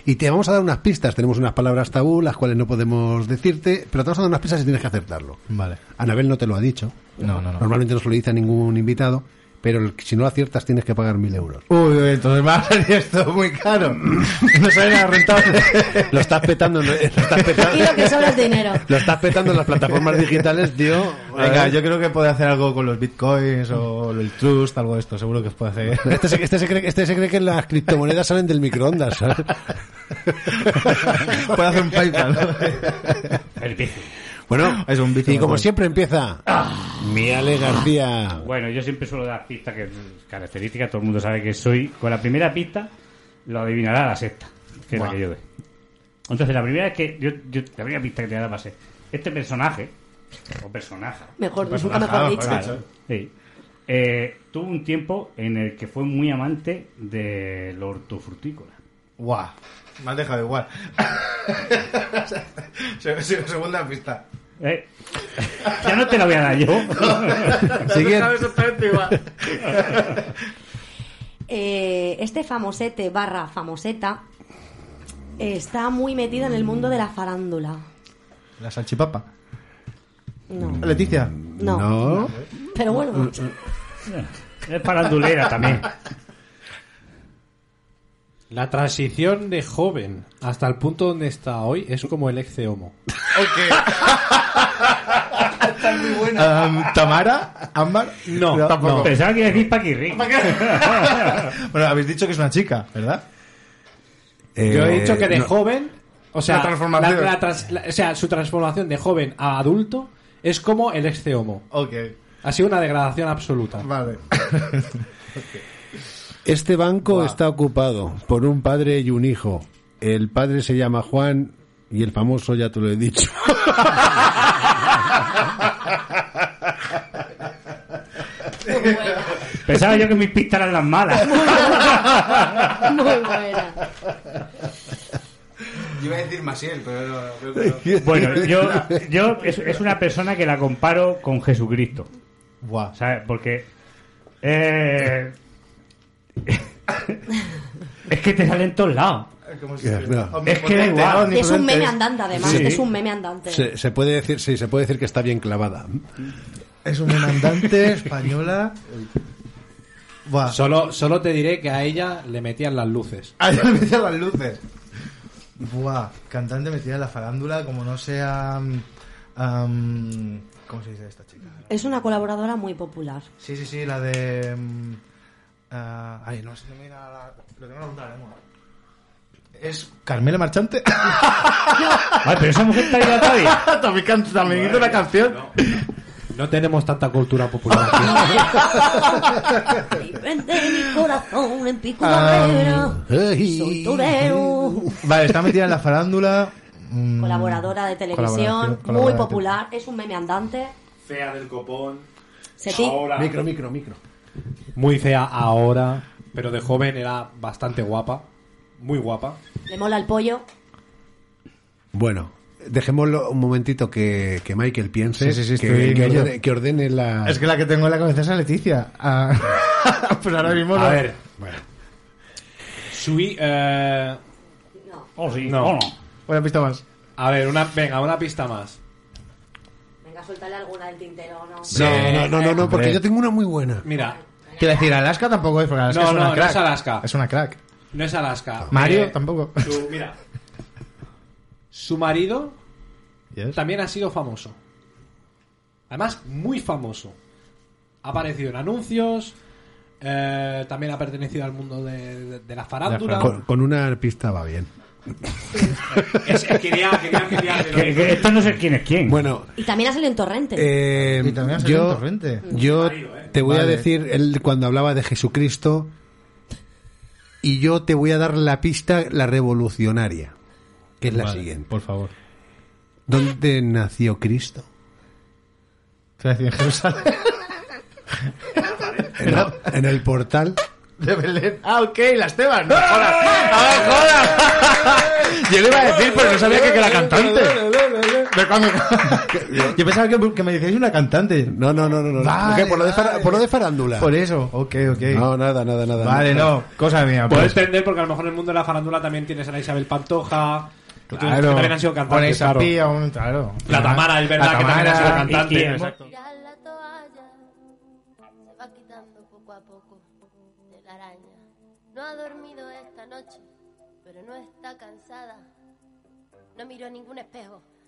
Y te vamos a dar unas pistas. Tenemos unas palabras tabú, las cuales no podemos decirte, pero te vamos a dar unas pistas y tienes que acertarlo. Vale. Anabel no te lo ha dicho. No, no, no. Normalmente no se lo dice a ningún invitado, pero si no lo aciertas tienes que pagar mil euros. Uy, uy, entonces va a salir [LAUGHS] esto muy caro. No sale nada rentable. [LAUGHS] Lo estás petando, lo estás petando. Y lo que sobra es dinero. Lo estás petando en las plataformas digitales, tío. Venga, ver. yo creo que puede hacer algo con los bitcoins o el trust, algo de esto. Seguro que puede hacer. Este se, este se cree, este se cree que las criptomonedas salen del microondas, ¿sabes? [LAUGHS] puede hacer un PayPal. El bici. Bueno, [LAUGHS] Es un bici y como siempre empieza mi Ale García. Bueno, yo siempre suelo dar pistas que es característica, todo el mundo sabe que soy. Con la primera pista lo adivinará la sexta, que es la que yo doy. Entonces, la primera es que yo, yo- la primera pista que te voy a dar va a ser este personaje, o personaje, Mejor, Personaje, nunca mejor ah, dicho. claro. sí, eh, tuvo un tiempo en el que fue muy amante de lo hortofrutícola. Guau. Me has dejado igual. [LAUGHS] Se- se- Segunda pista. Eh, ya no te la voy a dar yo. [LAUGHS] Siguiente. exactamente igual. Eh, este famosete barra famoseta está muy metido en el mundo de la farándula. La salchipapa. No, Leticia. no. No. Pero bueno, Es parandulera también. La transición de joven hasta el punto donde está hoy es como el ex Homo. Um, Tamara, Ámbar. No, tampoco. Pensaba que iba a decir Paquirri. [LAUGHS] bueno, habéis dicho que es una chica, ¿verdad? Eh, Yo he dicho que de no. joven, o sea, La transformación. la- la trans- la- o sea, su transformación de joven a adulto es como el ex Homo. Ok. Ha sido una degradación absoluta. Vale. [LAUGHS] Este banco está ocupado por un padre y un hijo. El padre se llama Juan y el famoso ya te lo he dicho. [LAUGHS] Pensaba yo que mis pistas eran las malas. muy buena. Yo iba a decir Masiel, pero [LAUGHS] Bueno, yo, yo es, es una persona que la comparo con Jesucristo. Buah. ¿Sabes? Porque. eh, [LAUGHS] es que te sale en todos lados. No. Es que da igual. Es un meme andante, además. Sí. Es un meme andante. Se, se puede decir, sí, se puede decir que está bien clavada. Es un demandante española. Buah. Solo, solo te diré que a ella le metían las luces. Ah, ya me decían las luces. Buah, cantante metida en la farándula, como no sea. mm, ¿Cómo se dice esta chica? Es una colaboradora muy popular. Sí, sí, sí, la de. mm, ah, ay, no sé, no me viene a la. Lo tengo en la lengua. ¿Es Carmela Marchante? [LAUGHS] Ay, pero esa mujer está todavía. [LAUGHS] también, can- también hizo una canción. No tenemos tanta cultura popular. Vente [LAUGHS] mi corazón en pico Ah. Soy torero. Vale, está metida en la farándula. mm, Colaboradora de televisión, colaboración, muy popular. Es un meme andante. Fea del copón. Se Micro, micro, micro. Muy fea ahora, pero de joven era bastante guapa. Muy guapa. Le mola el pollo. Bueno, dejémoslo un momentito que, que Michael piense, Sí, sí, sí, que, que ordene, que ordene la... Es que la que tengo en la cabeza es a Leticia. Ah, [LAUGHS] pues ahora mismo A no. ver. Sui, eh, Oh, sí. No. Oh, no. Una pista más. a ver, una, venga, una pista más. Venga, suéltale alguna del tintero, ¿no? No, no, no, no, no, porque yo tengo una muy buena. Mira, Quiero decir, Alaska tampoco es, porque Alaska No, es una no, no crack. es Alaska. Es una crack. no es Alaska. Mario Eh, tampoco. su- mira. Su marido Yes. también ha sido famoso. Además, muy famoso. Ha aparecido en anuncios. eh, también ha pertenecido al mundo de, de- de la farándula. Con, con una pista va bien. [LAUGHS] Es- es- quería, quería, quería- Que- que esto no sé quién es quién. Bueno, Y también ha salido en Torrente. eh, Y también ha salido en yo, Torrente. Te voy a decir, él cuando hablaba de Jesucristo, y yo te voy a dar la pista, la revolucionaria, que es la Vale, siguiente. Por favor. ¿Dónde nació Cristo? Te en Jerusalén. En, el- en el portal. De Belén. Ah, ok, la Esteban. No jodas. Ah, jodas. Yo le iba a decir, pero no sabía que, que era cantante. [LAUGHS] Yo pensaba que, que me decíais una cantante. No, no, no, no. no. Vale, ¿Qué? por, lo de vale. por lo de farándula. Por eso, ok, ok. No, nada, nada, nada. Vale, no, cosa mía. Puedo Pues, entender porque a lo mejor en el mundo de la farándula también tienes a la Isabel Pantoja. que claro. también han sido Con cantantes, esa claro. pía, un- claro. La Tamara, es verdad La que también ha sido Tamara, cantante. y- exacto. Tirar la toalla se va quitando poco a poco de la araña. No ha dormido esta noche, pero no está cansada. No miró ningún espejo,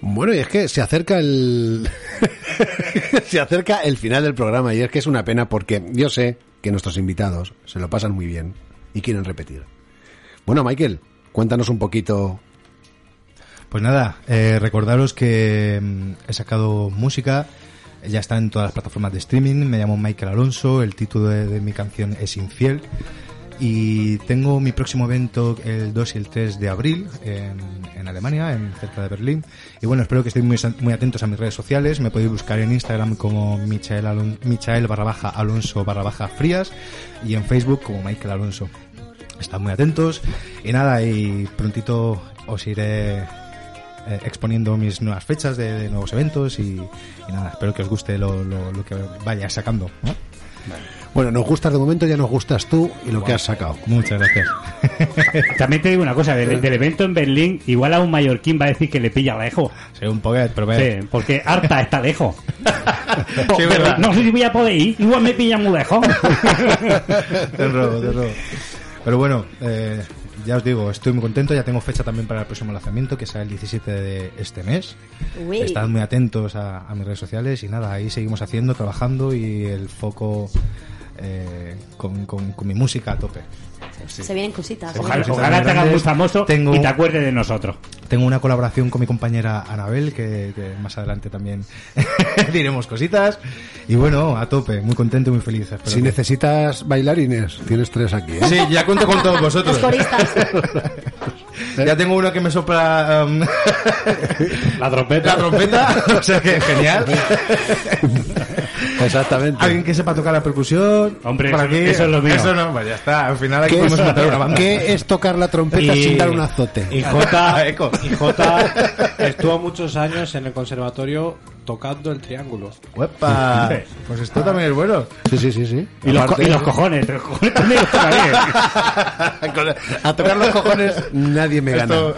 Bueno, y es que se acerca el. [LAUGHS] se acerca el final del programa y es que es una pena porque yo sé que nuestros invitados se lo pasan muy bien y quieren repetir. Bueno, Michael, cuéntanos un poquito. Pues nada, eh, recordaros que mm, he sacado música, ya está en todas las plataformas de streaming, me llamo Michael Alonso, el título de, mi canción es Infiel y tengo mi próximo evento el 2 y el 3 de abril en, en Alemania, en cerca de Berlín. Y bueno, espero que estéis muy, muy atentos a mis redes sociales, me podéis buscar en Instagram como Michael, Alon- Michael barra baja Alonso barra baja Frías y en Facebook como Michael Alonso. Estad muy atentos y nada, y prontito os iré eh, exponiendo mis nuevas fechas de, de nuevos eventos y, y nada, espero que os guste lo, lo- lo que vaya sacando. ¿no? Bueno, nos gustas de momento, ya nos gustas tú y lo que has sacado. Muchas gracias. [LAUGHS] También te digo una cosa, del, del evento en Berlín, igual a un mallorquín va a decir que le pilla lejos. Sí, un poquet, pero. Sí, porque harta está lejos. [LAUGHS] Sí, verdad. no sé si voy a poder ir, igual me pilla muy lejos. Te robo, te robo. Pero bueno, eh, ya os digo, estoy muy contento. Ya tengo fecha también para el próximo lanzamiento, que será el 17 de este mes. Uy. Estad muy atentos a, a mis redes sociales y nada, ahí seguimos haciendo, trabajando y el foco eh, con, con- con mi música a tope. Sí. Se vienen cositas. Ojalá, ojalá te hagas muy famoso Tengo- y te acuerdes de nosotros. Tengo una colaboración con mi compañera Anabel, que, que más adelante también [LAUGHS] diremos cositas. Y bueno, a tope, muy contento y muy feliz. espero Si que- necesitas bailarines, tienes tres aquí. ¿eh? Sí, ya cuento con todos vosotros. Los coristas. [LAUGHS] Ya tengo uno que me sopla um, [LAUGHS] La trompeta. la trompeta, o sea que genial. Exactamente. Alguien que sepa tocar la percusión. Hombre, eso- aquí. eso es lo mío. Eso no, pues ya está. Al final aquí ¿Qué es, matar una banda. qué es tocar la trompeta Y- sin dar un azote? Y J, [LAUGHS] y J estuvo muchos años en el conservatorio tocando el triángulo. Uepa. Pues esto también es bueno. Sí, sí, sí, sí. Y los, co- y los cojones, los cojones también los tocaría. [LAUGHS] A tocar los cojones nadie me gana. Esto-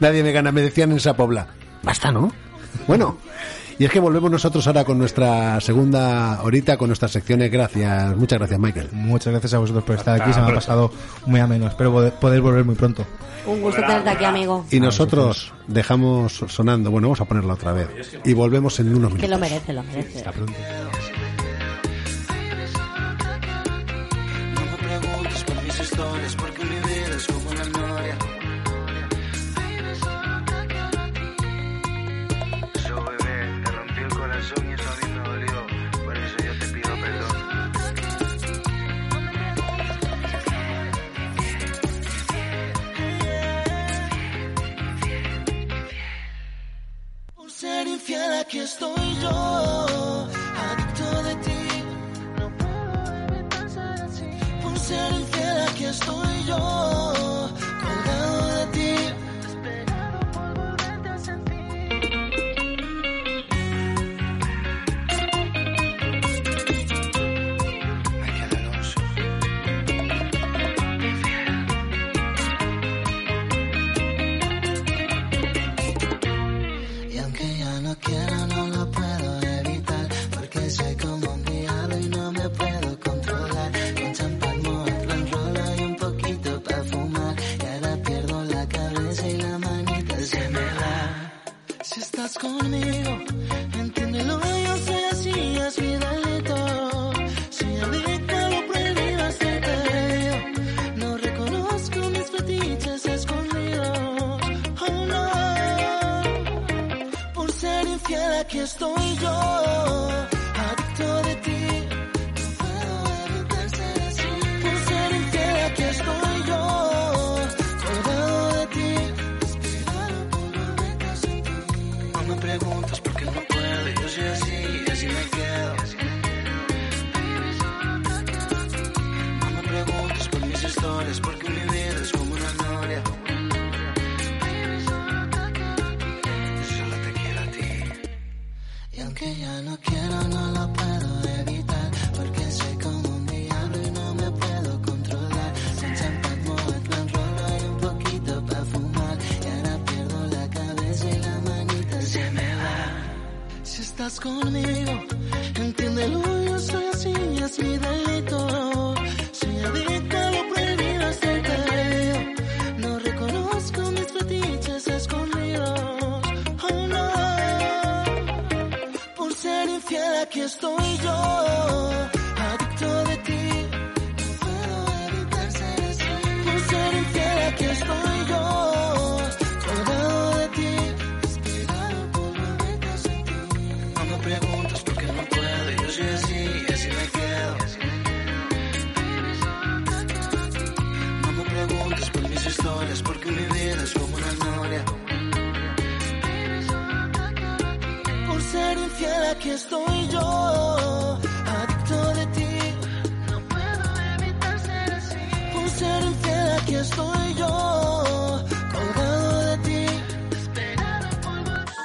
Nadie me gana. Me decían en esa pobla. Basta, ¿no? Bueno. Y es que volvemos nosotros ahora con nuestra segunda horita, con nuestras secciones. Gracias. Muchas gracias, Michael. Muchas gracias a vosotros por estar aquí. Se me ha pasado muy ameno. Espero poder- poder volver muy pronto. Un gusto tenerte aquí, amigo. Y nosotros dejamos sonando. Bueno, vamos a ponerla otra vez. Y volvemos en unos Que minutos. lo merece, lo merece. Hasta pronto. Porque aquí estoy yo, adicto de ti. No puedo evitar ser así. Por ser infiel aquí estoy yo, aquí estoy